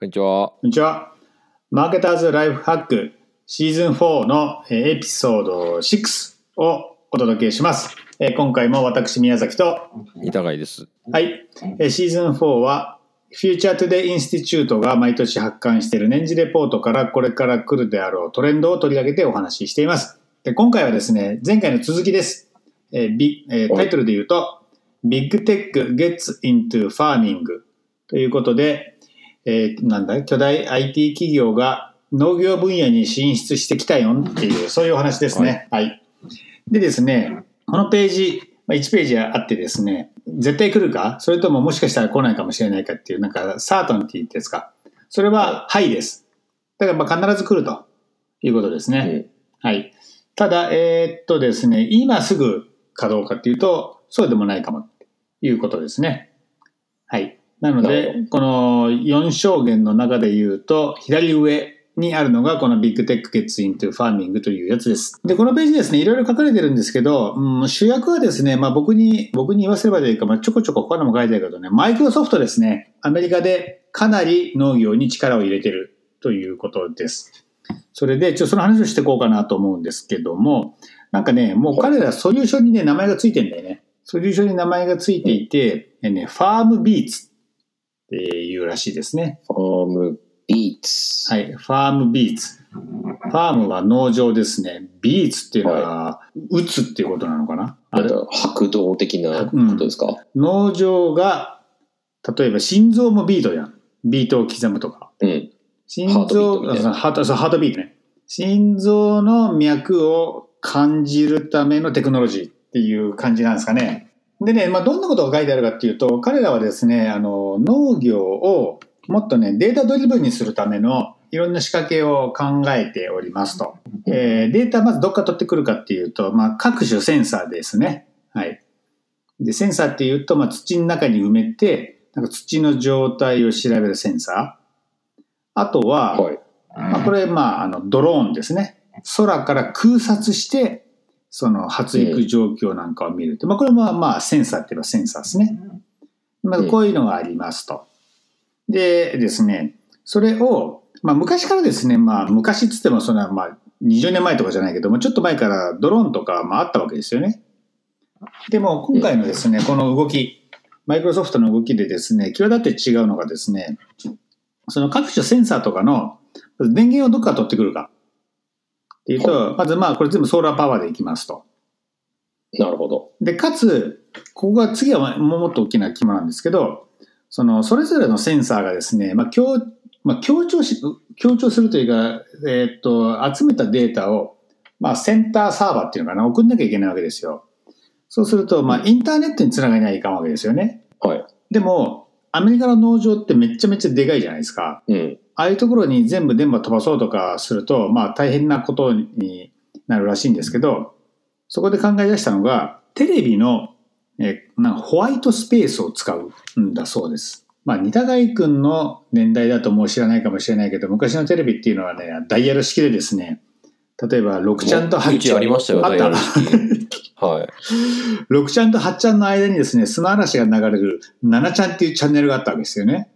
こんにちは。こんにちは。マーケターズライフハックシーズン4のえーエピソード6をお届けします。えー今回も私宮崎と、板貝です。はい、えーシーズン4は Future Today Institute が毎年発刊している年次レポートからこれから来るであろうトレンドを取り上げてお話ししています。で今回はですね、前回の続きです。えービえータイトルで言うと、Big Tech Gets into Farming ということで、えーなんだ巨大 IT 企業が農業分野に進出してきたよっていう、そういうお話ですね。はい。でですね、このページ、まあ、1ページあってですね、絶対来るか？それとももしかしたら来ないかもしれないかっていう、なんか、サートンティってやつか？それは、はいです。だから、まあ、必ず来るということですね。はい。ただ、えーっとですね、今すぐかどうかっていうと、そうでもないかもということですね。はい。なので、この4証言の中で言うと、左上にあるのがこのビッグテック gets into farming というやつです。で、このページですね、いろいろ書かれてるんですけど、うん、主役はですね、まあ僕に、僕に言わせればというか、まあちょこちょこ他のも書いてあるけどね、マイクロソフトですね、アメリカでかなり農業に力を入れてるということです。それで、ちょっとその話をしていこうかなと思うんですけども、なんかね、もう彼らソリューションにね、名前がついてんだよね。ソリューションに名前がついていて、ね、ファームビーツっていうらしいですね。ファームビーツ。はい、ファームビーツ。ファームは農場ですね。ビーツっていうのは、打つっていうことなのかな？あれなんか白道的なことですか、農場が、例えば心臓もビートじゃん。ビートを刻むとか。うん。心臓、ハートハートビートね。心臓の脈を感じるためのテクノロジーっていう感じなんですかね。でね、まあ、どんなことが書いてあるかっていうと、彼らはですね、あの、農業をもっとね、データドリブンにするためのいろんな仕掛けを考えておりますと。えーデータまずどっから取ってくるかっていうと、まあ、各種センサーですね。はい。で、センサーっていうと、まあ、土の中に埋めて、なんか土の状態を調べるセンサー。あとは、はい。まあ、これ、まあ、あの、ドローンですね。空から空撮して、その発育状況なんかを見るって。まあ、これも、まあ、センサーって言えばセンサーですね。まあ、こういうのがありますと。でですね、それを、まあ、昔からですね、まあ、昔っつっても、そんな、まあ、20年前とかじゃないけども、ちょっと前からドローンとか、まあ、あったわけですよね。でも、今回のですね、この動き、マイクロソフトの動きでですね、際立って違うのがですね、その各種センサーとかの電源をどっから取ってくるかっていうと、まずまあこれ全部ソーラーパワーでいきますと。なるほど。で、かつ、ここが次はもっと大きな肝なんですけど、そのそれぞれのセンサーがですね、まあ強まあ、強調し、強調するというか、えーっと、集めたデータを、まあセンターサーバーっていうのかな、送んなきゃいけないわけですよ。そうすると、まあインターネットにつながりないかんわけですよね。はい。でも、アメリカの農場ってめっちゃめちゃでかいじゃないですか。うん。ああいうところに全部電波飛ばそうとかすると、まあ大変なことになるらしいんですけど、そこで考え出したのが、テレビのえなんかホワイトスペースを使うんだそうです。まあ、似た貝くんの年代だともう知らないかもしれないけど、昔のテレビっていうのはね、ダイヤル式でですね、例えば6ちゃんと8うちありましたよ、ダイヤル式。はい。6ちゃんと8ちゃんの間にですね、砂嵐が流れる7ちゃんっていうチャンネルがあったわけですよね。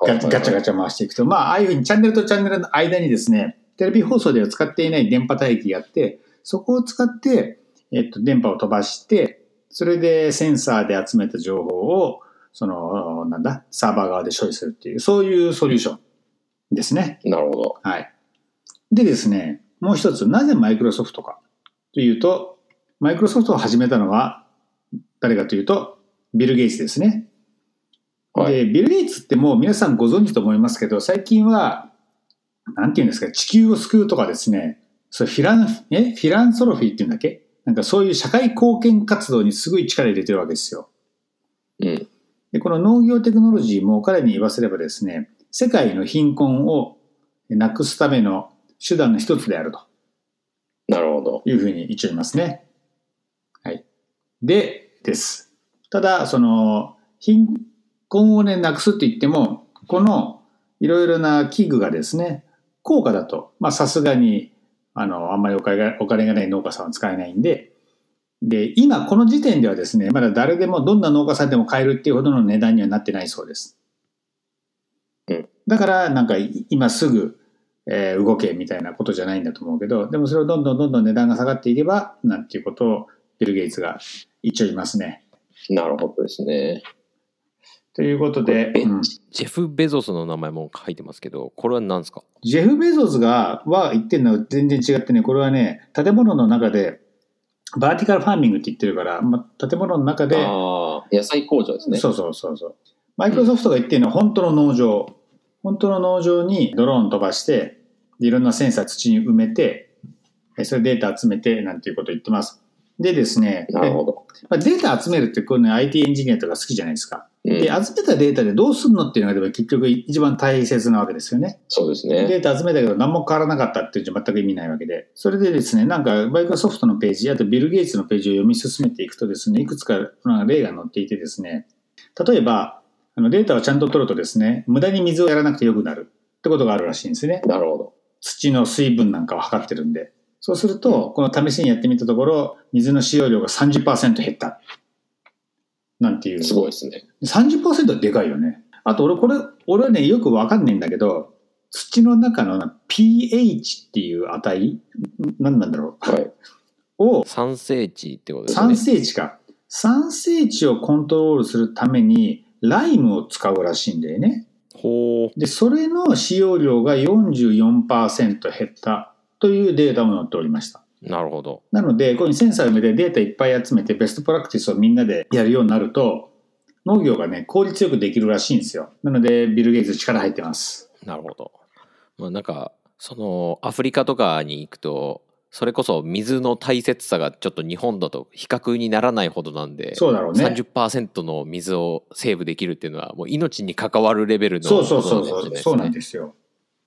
ガチャガチャ回していくと、まあ、ああいうふうにチャンネルとチャンネルの間にですね、テレビ放送では使っていない電波帯域があって、そこを使って、えっと、電波を飛ばして、それでセンサーで集めた情報を、その、なんだ、サーバー側で処理するっていう、そういうソリューションですね。ャなるほど。はい。でですね、もう一つ、なぜマイクロソフトかというと、マイクロソフトを始めたのは、誰かというと、ビル・ゲイツですね。はい。で、ビル・ゲイツってもう皆さんご存知と思いますけど、最近は、なんていうんですか、地球を救うとかですね、そうフィラン、えフィランソロフィーっていうんだっけ？なんかそういう社会貢献活動にすごい力入れてるわけですよ。うん。で、この農業テクノロジーも彼に言わせればですね、世界の貧困をなくすための手段の一つであるとなるほど。いうふうに言っておりますね。はい。で、です。ただ、その、貧困をね、なくすって言っても、このいろいろな器具がですね、高価だと、まあさすがに、あの、あんまりお金がお金がない農家さんは使えないんで、で、今この時点ではですね、まだ誰でもどんな農家さんでも買えるっていうほどの値段にはなってないそうです。うんだからなんかい今すぐ、えー動けみたいなことじゃないんだと思うけど、でもそれをどんどんどんどん値段が下がっていけば、なんていうことをビル・ゲイツが言っちゃいますね。なるほどですね。ということで、うんチジェフ・ベゾスの名前も書いてますけど、これは何ですか？ジェフ・ベゾスがは言ってるのは全然違ってね、これはね、建物の中で、バーティカルファーミングって言ってるから、まあ、建物の中で、野菜工場ですね。そうそうそうそう。マイクロソフトが言ってるのは本当の農場。本当の農場にドローン飛ばして、いろんなセンサー土に埋めて、えそれデータ集めて、なんていうことを言ってます。でですね、なるほど。まあデータ集めるってこういうの IT エンジニアとか好きじゃないですか。うんで、集めたデータでどうするのっていうのが結局一番大切なわけですよね。そうですね。データ集めたけど何も変わらなかったっていうじゃ全く意味ないわけで。それでですね、なんかマイクロソフトのページ、あとビル・ゲイツのページを読み進めていくとですね、いくつか例が載っていてですね、例えば、あのデータをちゃんと取るとですね、無駄に水をやらなくてよくなるってことがあるらしいんですね。なるほど。土の水分なんかを測ってるんで。そうすると、この試しにやってみたところ、水の使用量が30%減った。なんていう。すごいですね。30%はでかいよね。あと俺これ、俺はね、よくわかんないんだけど、土の中の pH っていう値？ん何なんだろう？はい。を酸性値ってことですよね酸。性値か。酸性値をコントロールするためにライムを使うらしいんだよね。ほう。で、それの使用量が44%減ったというデータも載っておりました。なるほど。なので、こういうセンサーを埋めてデータいっぱい集めてベストプラクティスをみんなでやるようになると、農業がね、効率よくできるらしいんですよ。なので、ビル・ゲイツ力入ってます。なるほど。まあなんか、そのアフリカとかに行くと、それこそ水の大切さがちょっと日本だと比較にならないほどなんで、そうだろうね。30%の水をセーブできるっていうのはもう命に関わるレベルのそうそうそうそう、そうなんですよ。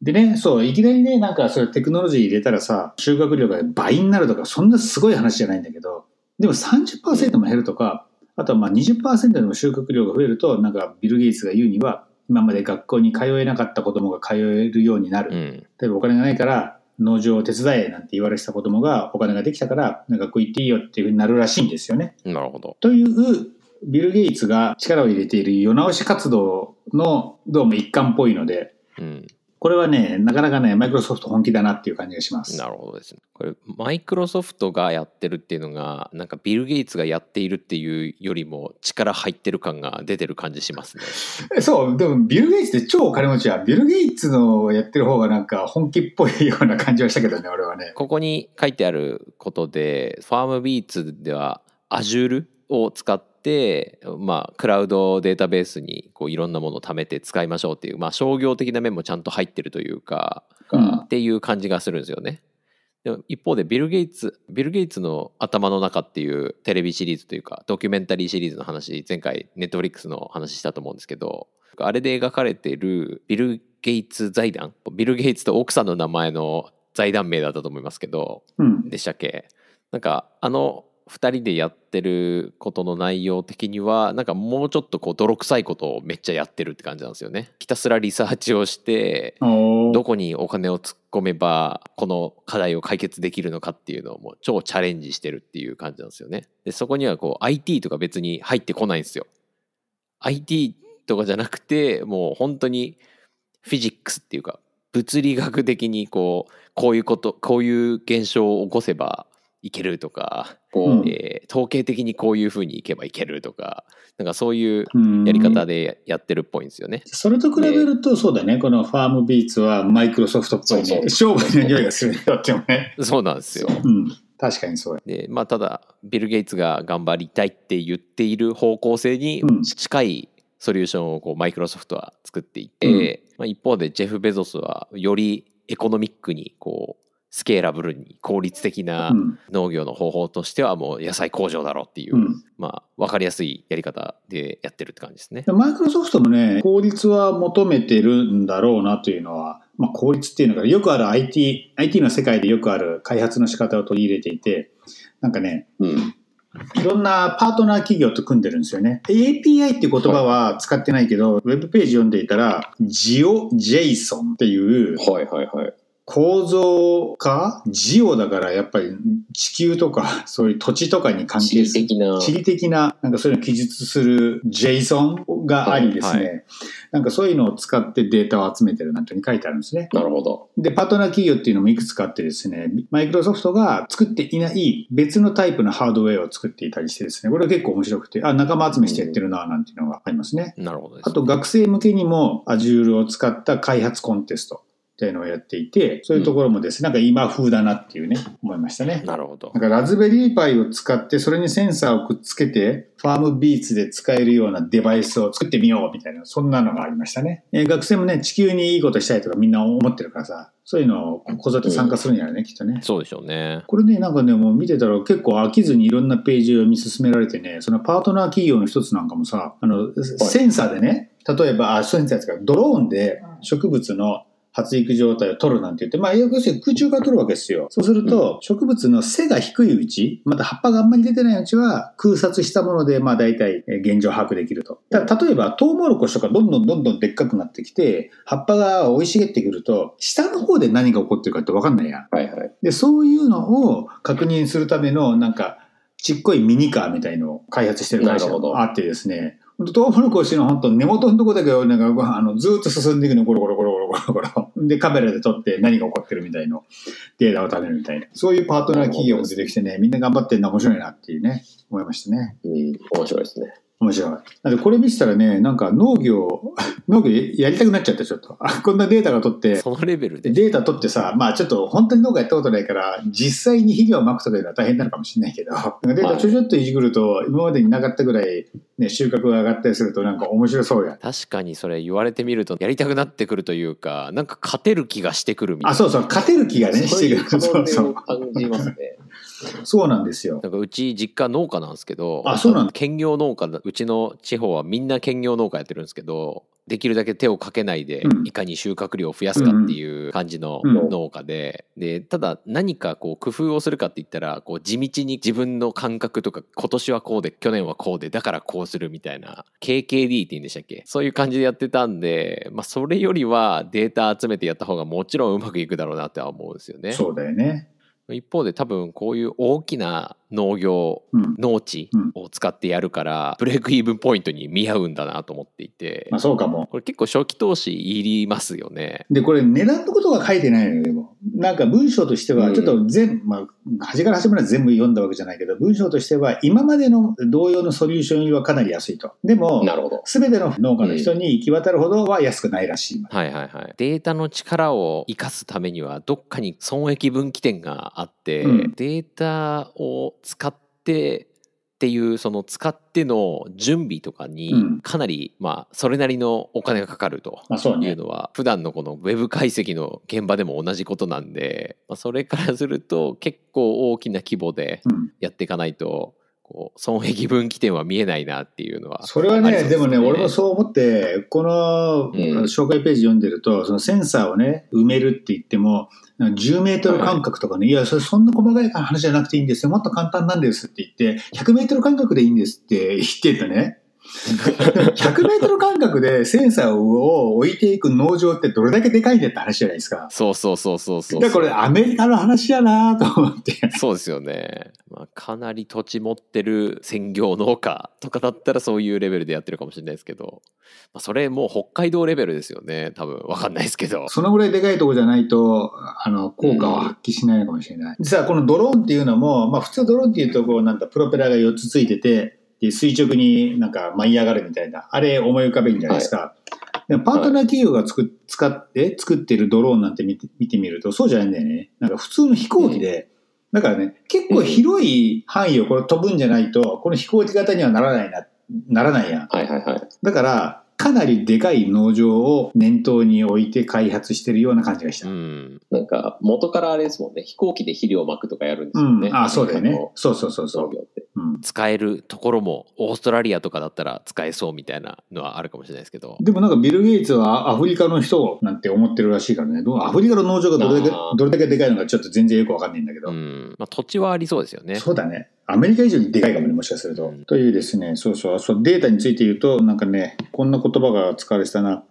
でね、そう、いきなりね、なんかそれテクノロジー入れたらさ、収穫量が倍になるとか、そんなすごい話じゃないんだけど、でも30%も減るとか、あとはまあ20%でも収穫量が増えると、なんかビル・ゲイツが言うには、今まで学校に通えなかった子供が通えるようになる。うん。例えばお金がないから農場を手伝えなんて言われてた子供がお金ができたから学校行っていいよっていうふうになるらしいんですよね。なるほど。というビル・ゲイツが力を入れている世直し活動のどうも一環っぽいのでうん。これはねなかなかねマイクロソフト本気だなっていう感じがします。なるほどですね。これ、マイクロソフトがやってるっていうのが、なんかビル・ゲイツがやっているっていうよりも力入ってる感が出てる感じしますね。そうでもビル・ゲイツって超お金持ちはビル・ゲイツのやってる方がなんか本気っぽいような感じはしたけどね 俺はね。ここに書いてあることで、ファームビーツでは Azure を使って、まあ、クラウドデータベースにこういろんなものを貯めて使いましょうっていう、まあ、商業的な面もちゃんと入ってるというか、うん。っていう感じがするんですよね。でも一方でビル・ゲイツ、ビル・ゲイツの頭の中っていうテレビシリーズというか、ドキュメンタリーシリーズの話、前回ネットフリックスの話したと思うんですけど、あれで描かれてるビル・ゲイツ財団、ビル・ゲイツと奥さんの名前の財団名だったと思いますけど、うん、でしたっけ？なんかあの2人でやってることの内容的にはなんかもうちょっとこう泥臭いことをめっちゃやってるって感じなんですよね。ひたすらリサーチをしてどこにお金を突っ込めばこの課題を解決できるのかっていうのをもう超チャレンジしてるっていう感じなんですよね。でそこにはこう IT とか別に入ってこないんですよ。IT とかじゃなくてもう本当にフィジックスっていうか物理学的にこうこういうことこういう現象を起こせばいけるとか、うんえー統計的にこういうふうにいけばいけるとかなんかそういううんやり方でやってるっぽいんですよね。それと比べると、そうだね、このファームビーツはマイクロソフトっぽいね。勝負の匂いがするね、とってもね。そうなんですよ。うん、確かにそうや。でまあただビル・ゲイツが頑張りたいって言っている方向性にうん近いソリューションをこうマイクロソフトは作っていて、まあ、一方でジェフ・ベゾスはよりエコノミックにこうスケーラブルに効率的なうん農業の方法としてはもう野菜工場だろうっていう、うんまあ分かりやすいやり方でやってるって感じですね。でマイクロソフトもね、効率は求めてるんだろうなというのは、まあ、効率っていうのがよくある IT、IT の世界でよくある開発の仕方を取り入れていて、なんかね、うん。いろんなパートナー企業と組んでるんですよね。API っていう言葉は使ってないけど、ウェブページ読んでいたら、ジオ JSON っていうはいはいはい。構造化ジオだからやっぱり地球とか そういう土地とかに関地理係する的な。地理的な、なんかそういうのを記述する JSON がありですね、はいなんかそういうのを使ってデータを集めてるなんてに書いてあるんですね。なるほど。で、パートナー企業っていうのもいくつかあってですね、マイクロソフトが作っていない別のタイプのハードウェアを作っていたりしてですね、これ結構面白くて、あ、仲間集めしてやってるな、なんていうのがありますね。なるほどです、あと学生向けにも Azure を使った開発コンテストっていうのをやっていて、そういうところもですね、なんか今風だなっていうね、思いましたね。なるほどなんかラズベリーパイを使って、それにセンサーをくっつけて、ファームビーツで使えるようなデバイスを作ってみようみたいな、そんなのがありましたね。えー学生もね、地球にいいことしたいとかみんな思ってるからさ、そういうのをこぞって参加するんやろね、きっとね。そうでしょうねこれね、なんかね、もう見てたら結構飽きずにいろんなページを見進められてね、そのパートナー企業の一つなんかもさ、あの、センサーでね、例えば、あ、センサーですか、ドローンで植物の発育状態を取るなんて言って、まあ、要するに空中から取るわけですよ。そうすると、植物の背が低いうち、また葉っぱがあんまり出てないうちは、空撮したもので、まあ、大体えー現状把握できると。だ例えば、トウモロコシとかどんどんどんどんでっかくなってきて、葉っぱが生い茂ってくると、下の方で何が起こってるかって分かんないやん。はいはい。で、そういうのを確認するための、なんか、ちっこいミニカーみたいのを開発してる会社があってですね、トウモロコシの本当根元のとこだけをなんか、あの、ずーっと進んでいくの、ゴロゴロゴロゴロゴロゴロ。で、カメラで撮って何が起こってるみたいの、データを貯めるみたいな。そういうパートナー企業も出てきてね、みんな頑張ってるの面白いなっていうね、思いましたね。うん、面白いですね。面白い。だってこれ見せたらね、なんか農業、農業やりたくなっちゃった、ちょっと。あ こんなデータが取って、そのレベルでデータ取ってさ、まあちょっと本当に農家やったことないから、実際に肥料をまくとかいうのは大変なのかもしれないけど、データちょちょっといじくると、今までになかったぐらい、ね、収穫が上がったりするとなんか面白そうやん。確かにそれ言われてみるとやりたくなってくるというかなんか勝てる気がしてくるみたいなあ、そうそう、勝てる気がね、してくる。そうそう。感じますね。そうなんですよ。なんかうち実家農家なんですけどあそうなんだ兼業農家だうちの地方はみんな兼業農家やってるんですけどできるだけ手をかけないでうんいかに収穫量を増やすかっていう感じのうん農家ででただ何かこう工夫をするかって言ったらこう地道に自分の感覚とか今年はこうで去年はこうでだからこうするみたいな KKD って言うんでしたっけ？そういう感じでやってたんで、まあ、それよりはデータ集めてやった方がもちろんうまくいくだろうなっては思うんですよね。そうだよね。一方で多分こういう大きな農業うん。農地を使ってやるから break-even point に見合うんだなと思っていてまあそうかも。これ結構初期投資いりますよね。で、これ値段のことが書いてないのよ、でも。なんか文章としては、うんちょっと全、まあ、端から端まで全部読んだわけじゃないけど、文章としては、今までの同様のソリューションよりはかなり安いと。でも、なるほど。すべての農家の人に行き渡るほどは安くないらしい。はいはいはい。データの力を生かすためにはどっかに損益分岐点があって、うんデータを使ってっていうその使っての準備とかにうんかなりまあそれなりのお金がかかると。いう。のは普段のこのウェブ解析の現場でも同じことなんで、まあ、それからすると結構大きな規模でうん。やっていかないとこう損益分岐点は見えないなっていうのはそれはね、でもね、俺もそう思って、このうん紹介ページ読んでると、そのセンサーをね、埋めるって言っても、10メートル間隔とかね、いや、それそんな細かい話じゃなくていいんですよ。もっと簡単なんですって言って、100メートル間隔でいいんですって言ってたね。100メートル間隔でセンサーを置いていく農場ってどれだけでかいんだって話じゃないですか。そうそうそうそうそうだからこれアメリカの話やなと思って。そうですよね、まあ、かなり土地持ってる専業農家とかだったらそういうレベルでやってるかもしれないですけど、まあ、それもう北海道レベルですよね多分わかんないですけどそのぐらいでかいとこじゃないと、あの、効果を発揮しないのかもしれない。でさ、このドローンっていうのも、まあ普通ドローンっていうと、こう、なんかプロペラが4つついてて、で垂直になんか舞い上がるみたいな、あれ思い浮かべるんじゃないですか。でもパートナー企業がつく使って作ってるドローンなんて見て見てみると、そうじゃないんだよね。なんか普通の飛行機で、だからね、結構広い範囲をこれ飛ぶんじゃないと、この飛行機型にはならないな、ならないやん。はいはいはい。だから、かなりでかい農場を念頭に置いて開発してるような感じがした。ううん。んなんか、元からあれですもんね。飛行機で肥料をまくとかやるんですよね。あそうだよね。そうそうそうそう。使えるところもオーストラリアとかだったら使えそうみたいなのはあるかもしれないですけどでもなんかビル・ゲイツはアフリカの人なんて思ってるらしいからね。どう？アフリカの農場がどれだけどれだけでかいのかちょっと全然よくわかんないんだけど。うんまあ、土地はありそうですよねそうだね。アメリカ以上にでかいかもね、もしかすると。うんというですね、そうそうそう、データについて言うと、なんかね、こんな言葉が使われてたな。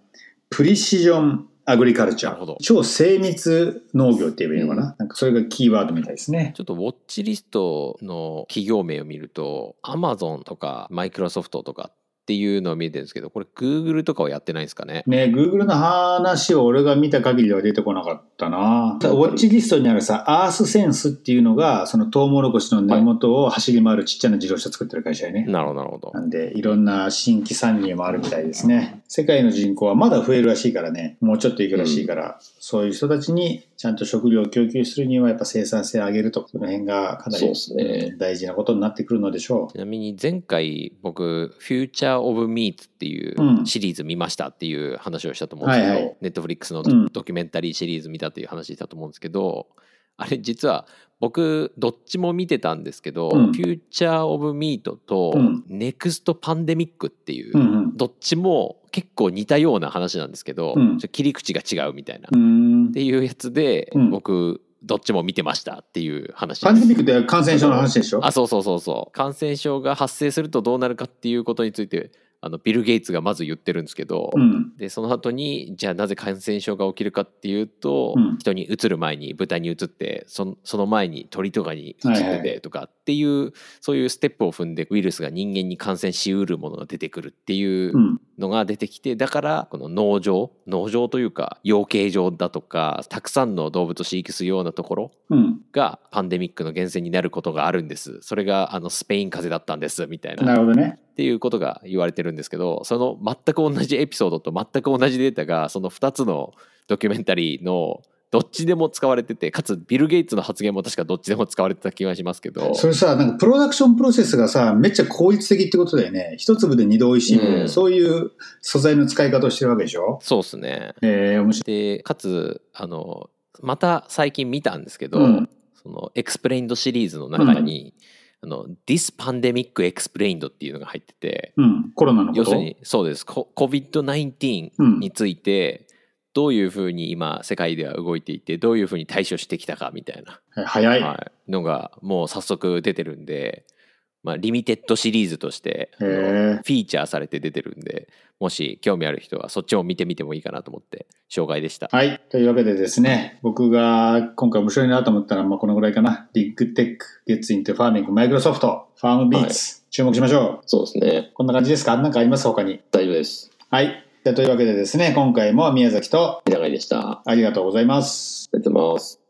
プリシジョンアグリカルチャー。超精密農業って言えばいいのかな、なんかそれがキーワードみたいですね。ちょっとウォッチリストの企業名を見ると、アマゾンとかマイクロソフトとかっていうのを見えてるんですけど、これ Google とかはやってないんですかね？ね、Google の話を俺が見た限りでは出てこなかったな。ウォッチリストにあるさ、アースセンスっていうのが、そのトウモロコシの根元を走り回るちっちゃな自動車作ってる会社やね。なるほど、なるほど。なんで、いろんな新規参入もあるみたいですね。世界の人口はまだ増えるらしいからね、もうちょっといくらしいから、そういう人たちにちゃんと食料を供給するには、やっぱ生産性を上げると、その辺がかなりねうん大事なことになってくるのでしょちなみに前回僕「フューチャー・オブ・ミーツ」っていううん。シリーズ見ましたっていう話をしたと思うんですけど、はいはい。ネットフリックスのうん。ドキュメンタリーシリーズ見たっていう話したと思うんですけど、あれ実は僕どっちも見てたんですけど「うん。フューチャー・オブ・ミート」とうん「ネクスト・パンデミック」っていう、う。うんうん。どっちも結構似たような話なんですけど、切り口が違うみたいな、っていうやつで、うん。僕どっちも見てましたっていう話パンデミックって感染症の話でしょ？あそうそうそうそう。感染症が発生するとどうなるかっていうことについてあのビル・ゲイツがまず言ってるんですけど、うん。でその後にじゃあなぜ感染症が起きるかっていうと、うん人にうつる前に豚にうつってそのその前に鳥とかにうつってはいはてとかっていう、そういうステップを踏んでウイルスが人間に感染しうるものが出てくるっていううん。のが出てきてだからこの農場農場というか養鶏場だとかたくさんの動物を飼育するようなところうん。がパンデミックの源泉になることがあるんですそれがあのスペイン風邪だったんですみたいななるほどね。っていうことが言われてるんですけどその全く同じエピソードと全く同じデータがその2つのドキュメンタリーのどっちでも使われててかつビル・ゲイツの発言も確かどっちでも使われてた気がしますけど。それさ、なんか production process がさ、めっちゃ効率的ってことだよね。一粒で二度美味しいみたいな、うん。そういう素材の使い方をしてるわけでしょ？そうですね。えー、面白でかつあのまた最近見たんですけど、うん。その Explained シリーズの中に、あの This Pandemic Explained っていうのが入っててい。うん。コロナのこと？要するにそうですこ COVID-19 うんについてどういうふうに今世界では動いていてどういうふうに対処してきたかみたいな、はい早い。はい、のがもう早速出てるんで、まあ、 limited series としてフィーチャーされて出てるんでもし興味ある人はそっちも見てみてもいいかなと思って紹介でした。はい。というわけでですね、僕が今回面白いなと思ったら、まあ、このぐらいかな。 Big Tech、gets into farming、Microsoft、FarmBeats、注目しましょう。そうですね。こんな感じですか？何かあります？他に。大丈夫です。はい。じゃあというわけでですね、今回も宮崎と長いでした。あありがとうございます。りがとうございます。